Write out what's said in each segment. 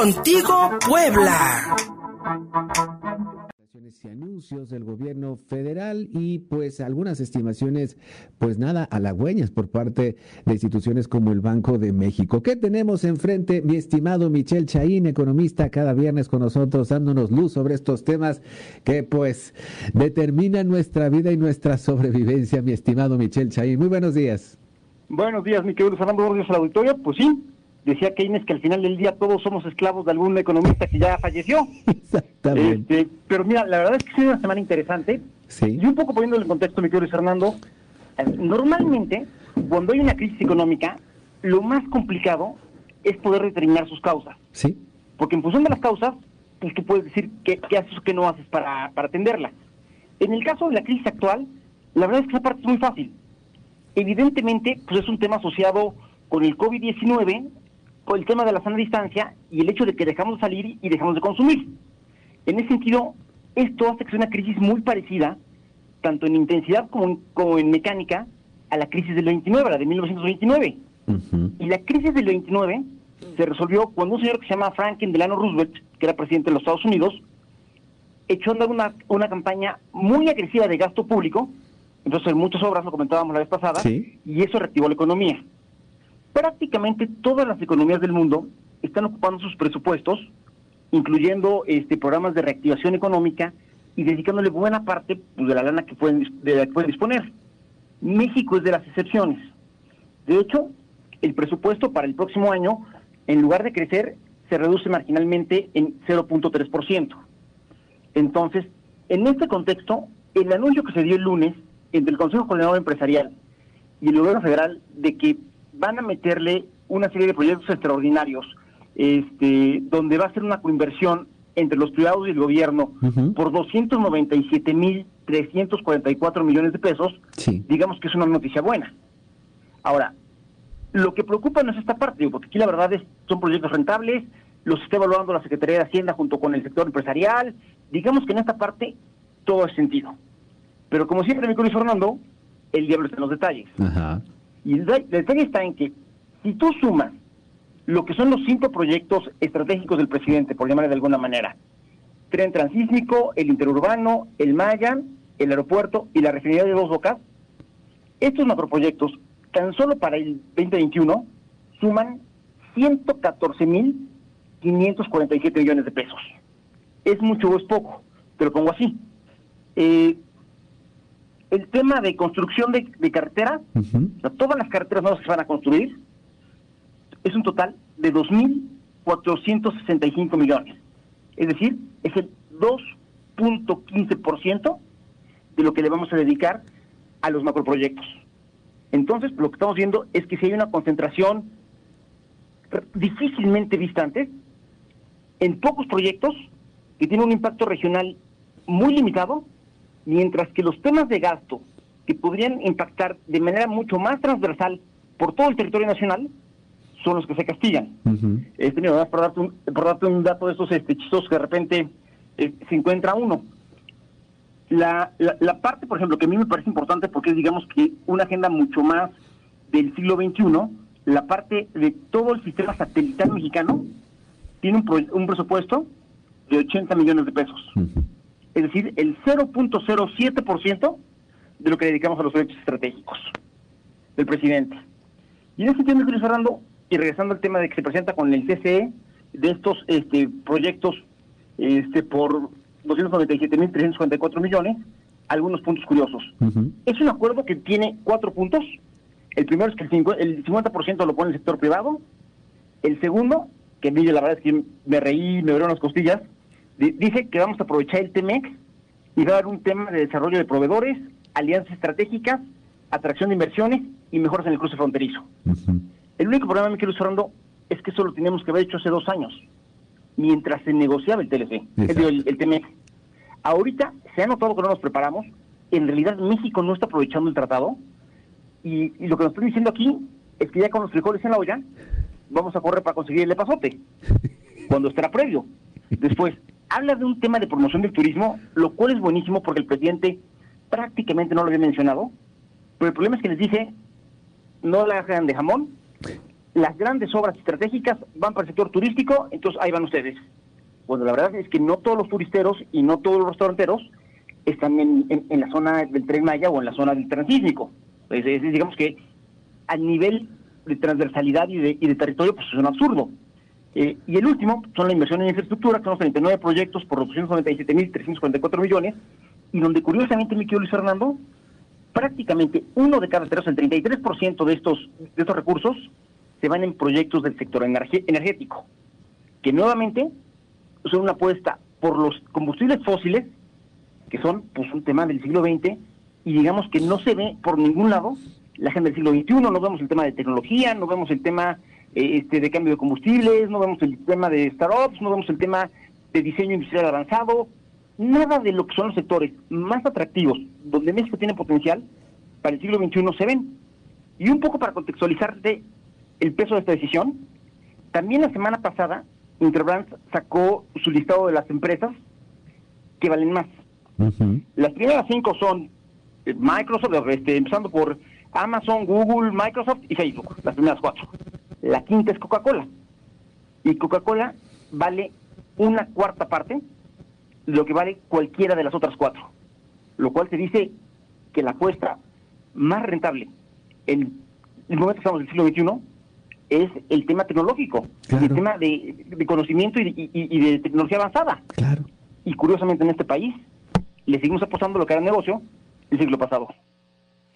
Contigo Puebla y anuncios del gobierno federal y pues algunas estimaciones pues nada halagüeñas por parte de instituciones como el Banco de México. ¿Qué tenemos enfrente, mi estimado Michel Chaín, economista, cada viernes con nosotros dándonos luz sobre estos temas que pues determinan nuestra vida y nuestra sobrevivencia, mi estimado Michel Chaín? Muy buenos días. Buenos días, mi querido Fernando Borges, a la auditorio. Pues sí, decía Keynes que al final del día todos somos esclavos de algún economista que ya falleció. Exactamente. Este, pero mira, la verdad es que ha sido una semana interesante. Sí. Y un poco poniéndole en contexto, mi querido Luis Fernando, normalmente cuando hay una crisis económica, lo más complicado es poder determinar sus causas. Sí. Porque en función de las causas, pues tú puedes decir qué, qué haces o qué no haces para, para atenderlas. En el caso de la crisis actual, la verdad es que esa parte es muy fácil. Evidentemente, pues es un tema asociado con el COVID-19, el tema de la sana distancia y el hecho de que dejamos de salir y dejamos de consumir. En ese sentido, esto hace que sea una crisis muy parecida, tanto en intensidad como en, mecánica, a la crisis del 29, a la de 1929. Y la crisis del 29 se resolvió cuando un señor que se llama Franklin Delano Roosevelt, que era presidente de los Estados Unidos, echó a andar una, una campaña muy agresiva de gasto público, entonces en muchas obras, lo comentábamos la vez pasada, y eso reactivó la economía prácticamente todas las economías del mundo están ocupando sus presupuestos, incluyendo este programas de reactivación económica y dedicándole buena parte pues, de la lana que pueden, de la que pueden disponer. México es de las excepciones. De hecho, el presupuesto para el próximo año, en lugar de crecer, se reduce marginalmente en 0.3%. Entonces, en este contexto, el anuncio que se dio el lunes entre el Consejo Coordinador Empresarial y el Gobierno Federal de que van a meterle una serie de proyectos extraordinarios, este, donde va a ser una coinversión entre los privados y el gobierno por 297.344 millones de pesos, digamos que es una noticia buena. Ahora, lo que preocupa no es esta parte, porque aquí la verdad es son proyectos rentables, los está evaluando la Secretaría de Hacienda junto con el sector empresarial, digamos que en esta parte todo es sentido. Pero como siempre, mi querido Fernando, el diablo está en los detalles. Ajá. Y el detalle está en que si tú sumas lo que son los cinco proyectos estratégicos del presidente, por llamarle de alguna manera, tren transísmico, el interurbano, el Maya, el aeropuerto y la refinería de Dos Bocas, estos macroproyectos, tan solo para el 2021, suman 114.547 millones de pesos. ¿Es mucho o es poco? Te lo pongo así. Eh, el tema de construcción de, carreteras, todas las carreteras nuevas que se van a construir, es un total de 2.465 millones. Es decir, es el 2.15% de lo que le vamos a dedicar a los macroproyectos. Entonces, lo que estamos viendo es que si hay una concentración difícilmente vista antes, en pocos proyectos que tienen un impacto regional muy limitado, mientras que los temas de gasto que podrían impactar de manera mucho más transversal por todo el territorio nacional son los que se castigan. este, mira, por, darte un, por darte un dato de esos este, que de repente eh, se encuentra uno. La, la, parte, por ejemplo, que a mí me parece importante porque es, digamos, que una agenda mucho más del siglo XXI, la parte de todo el sistema satelital mexicano tiene un, un presupuesto de 80 millones de pesos es decir, el 0.07% de lo que dedicamos a los proyectos estratégicos del presidente. Y en ese sentido, Luis Fernando, y regresando al tema de que se presenta con el CCE, de estos este, proyectos este, por 297.354 millones, algunos puntos curiosos. Es un acuerdo que tiene cuatro puntos. El primero es que el 50% lo pone el sector privado. El segundo, que mí la verdad es que me reí, me dieron las costillas, dice que vamos a aprovechar el TEMEX y va a dar un tema de desarrollo de proveedores, alianzas estratégicas, atracción de inversiones y mejoras en el cruce fronterizo. El único problema, quiero Fernando, es que eso lo teníamos que haber hecho hace dos años, mientras se negociaba el TLC, el, el TEMEX. Ahorita se ha notado que no nos preparamos, en realidad México no está aprovechando el tratado, y, y lo que nos están diciendo aquí es que ya con los frijoles en la olla, vamos a correr para conseguir el pasote, cuando estará previo. Después, habla de un tema de promoción del turismo, lo cual es buenísimo porque el presidente prácticamente no lo había mencionado, pero el problema es que les dice, no la hagan de jamón, las grandes obras estratégicas van para el sector turístico, entonces ahí van ustedes. Bueno, la verdad es que no todos los turisteros y no todos los restauranteros están en, la zona del Tren Maya o en la zona del transísmico. Es, digamos que a nivel de transversalidad y de, territorio, pues es un absurdo. Eh, y el último son la inversión en infraestructura, que son 39 proyectos por 297.344 millones, y donde curiosamente, mi querido Luis Fernando, prácticamente uno de cada tres, el 33% de estos, de estos recursos, se van en proyectos del sector energético, que nuevamente son una apuesta por los combustibles fósiles, que son pues un tema del siglo XX, y digamos que no se ve por ningún lado la agenda del siglo XXI, no vemos el tema de tecnología, no vemos el tema este, de cambio de combustibles, no vemos el tema de startups, no vemos el tema de diseño industrial avanzado, nada de lo que son los sectores más atractivos, donde México tiene potencial, para el siglo XXI se ven. Y un poco para contextualizarte el peso de esta decisión, también la semana pasada Interbrands sacó su listado de las empresas que valen más. Las primeras cinco son eh, Microsoft, este, empezando por Amazon, Google, Microsoft y Facebook, las primeras cuatro. La quinta es Coca-Cola. Y Coca-Cola vale una cuarta parte de lo que vale cualquiera de las otras cuatro. Lo cual se dice que la apuesta más rentable en el momento que estamos en el siglo XXI es el tema tecnológico, el tema de, conocimiento y de, tecnología avanzada. Claro. Y curiosamente en este país le seguimos apostando lo que era negocio el siglo pasado.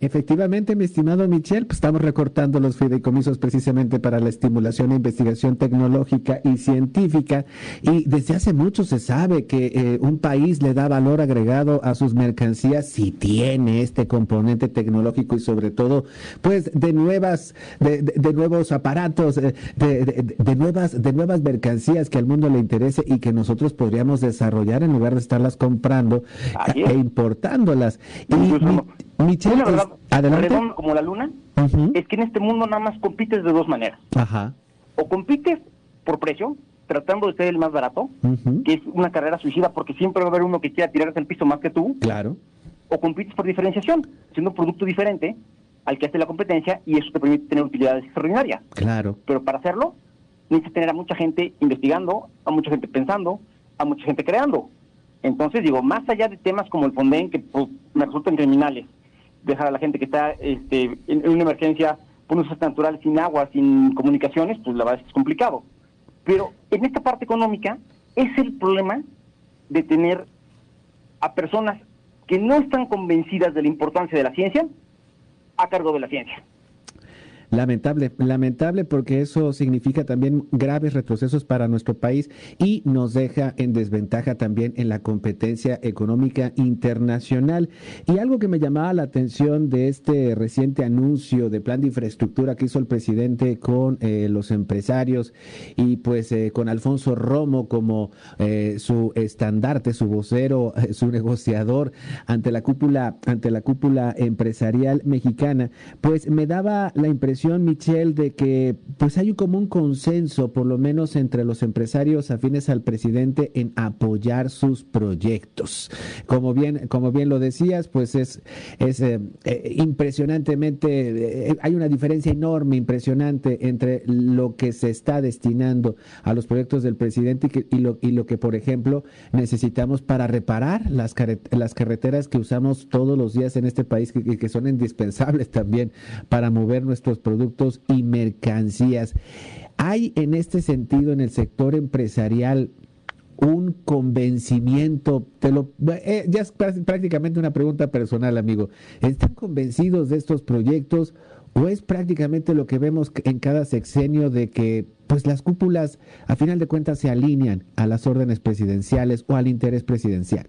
Efectivamente, mi estimado Michel, pues estamos recortando los fideicomisos precisamente para la estimulación e investigación tecnológica y científica y desde hace mucho se sabe que eh, un país le da valor agregado a sus mercancías si tiene este componente tecnológico y sobre todo pues de nuevas de, nuevos aparatos eh, de, nuevas de nuevas mercancías que al mundo le interese y que nosotros podríamos desarrollar en lugar de estarlas comprando e importándolas. Y Michel, redondo como la luna, es que en este mundo nada más compites de dos maneras. O compites por precio, tratando de ser el más barato, que es una carrera suicida porque siempre va a haber uno que quiera tirarse el piso más que tú. Claro. O compites por diferenciación, siendo un producto diferente al que hace la competencia y eso te permite tener utilidades extraordinarias. Claro. Pero para hacerlo, necesitas tener a mucha gente investigando, a mucha gente pensando, a mucha gente creando. Entonces, digo, más allá de temas como el Fonden, que pues, me resultan criminales, dejar a la gente que está este, en, una emergencia por un natural sin agua, sin comunicaciones, pues la verdad es complicado. Pero en esta parte económica es el problema de tener a personas que no están convencidas de la importancia de la ciencia a cargo de la ciencia. Lamentable, lamentable porque eso significa también graves retrocesos para nuestro país y nos deja en desventaja también en la competencia económica internacional. Y algo que me llamaba la atención de este reciente anuncio de plan de infraestructura que hizo el presidente con eh, los empresarios y pues eh, con Alfonso Romo como eh, su estandarte, su vocero, su negociador ante la cúpula, ante la cúpula empresarial mexicana, pues me daba la impresión Michelle, de que pues hay como un consenso, por lo menos entre los empresarios afines al presidente, en apoyar sus proyectos. Como bien, como bien lo decías, pues es, es eh, eh, impresionantemente, eh, hay una diferencia enorme, impresionante entre lo que se está destinando a los proyectos del presidente y, lo, y lo que, por ejemplo, necesitamos para reparar las, las carreteras que usamos todos los días en este país y que son indispensables también para mover nuestros productos y mercancías. ¿Hay en este sentido en el sector empresarial un convencimiento? Te lo, eh, ya es prácticamente una pregunta personal, amigo. ¿Están convencidos de estos proyectos o es prácticamente lo que vemos en cada sexenio de que pues las cúpulas a final de cuentas se alinean a las órdenes presidenciales o al interés presidencial?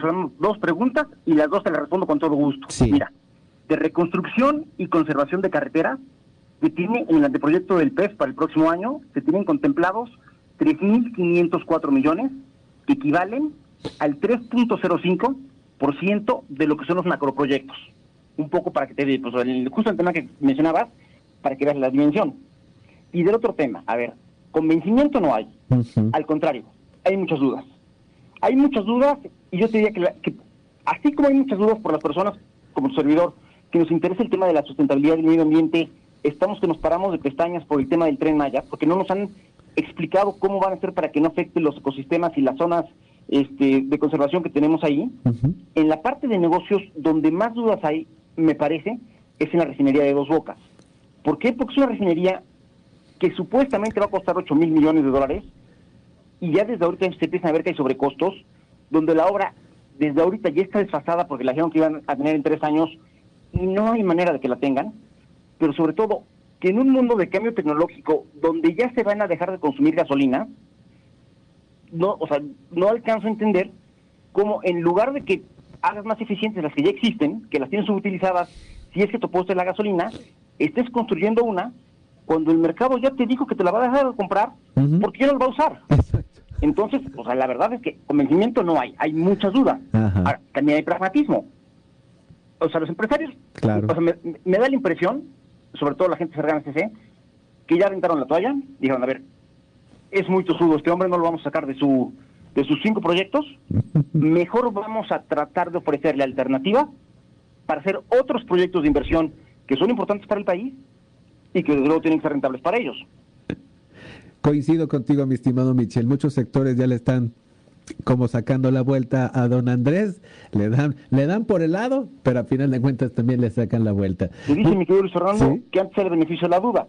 Son dos preguntas y las dos te las respondo con todo gusto. Sí. Mira, de reconstrucción y conservación de carreteras que tiene en el anteproyecto del PEF para el próximo año, se tienen contemplados 3.504 millones, que equivalen al 3.05% de lo que son los macroproyectos. Un poco para que te pues, el, justo el tema que mencionabas, para que veas la dimensión. Y del otro tema, a ver, convencimiento no hay. Al contrario, hay muchas dudas. Hay muchas dudas y yo te diría que, que así como hay muchas dudas por las personas como servidor, que nos interesa el tema de la sustentabilidad del medio ambiente estamos que nos paramos de pestañas por el tema del tren Maya, porque no nos han explicado cómo van a hacer para que no afecte los ecosistemas y las zonas este, de conservación que tenemos ahí. En la parte de negocios, donde más dudas hay, me parece, es en la refinería de Dos Bocas. ¿Por qué? Porque es una refinería que supuestamente va a costar 8 mil millones de dólares y ya desde ahorita se empiezan a ver que hay sobrecostos, donde la obra desde ahorita ya está desfasada porque la dijeron que iban a tener en tres años y no hay manera de que la tengan, pero sobre todo que en un mundo de cambio tecnológico donde ya se van a dejar de consumir gasolina, no, o sea, no alcanzo a entender cómo en lugar de que hagas más eficientes las que ya existen, que las tienes subutilizadas, si es que tu puesto es la gasolina, estés construyendo una cuando el mercado ya te dijo que te la va a dejar de comprar porque ya no la va a usar. Entonces, o sea, la verdad es que convencimiento no hay, hay muchas dudas. también hay pragmatismo. O sea, los empresarios, claro. me, da la impresión, sobre todo la gente cercana a CC, que ya aventaron la toalla, dijeron, a ver, es muy tosudo este hombre, no lo vamos a sacar de su de sus cinco proyectos, mejor vamos a tratar de ofrecerle alternativa para hacer otros proyectos de inversión que son importantes para el país y que desde luego tienen que ser rentables para ellos. Coincido contigo, mi estimado Michel. Muchos sectores ya le están como sacando la vuelta a don Andrés, le dan, le dan por el lado, pero a final de cuentas también le sacan la vuelta. Te dice mi querido Luis Fernando que antes era el beneficio de la duda,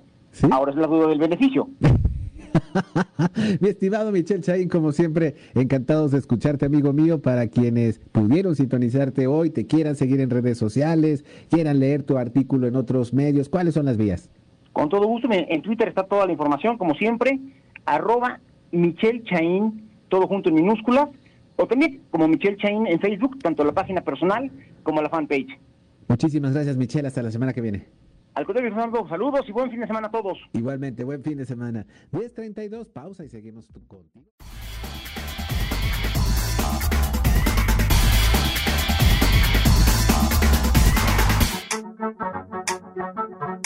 ahora es la duda del beneficio. Mi estimado Michel Chaín, como siempre, encantados de escucharte, amigo mío. Para quienes pudieron sintonizarte hoy, te quieran seguir en redes sociales, quieran leer tu artículo en otros medios, ¿cuáles son las vías? Con todo gusto, en Twitter está toda la información, como siempre, arroba Michel Chaín, todo junto en minúsculas, o también como Michel Chaín en Facebook, tanto la página personal como la fanpage. Muchísimas gracias, Michel. Hasta la semana que viene. Al contrario, Fernando, saludos y buen fin de semana a todos. Igualmente, buen fin de semana. 10.32, pausa y seguimos contigo.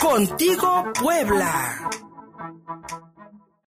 Contigo, Puebla.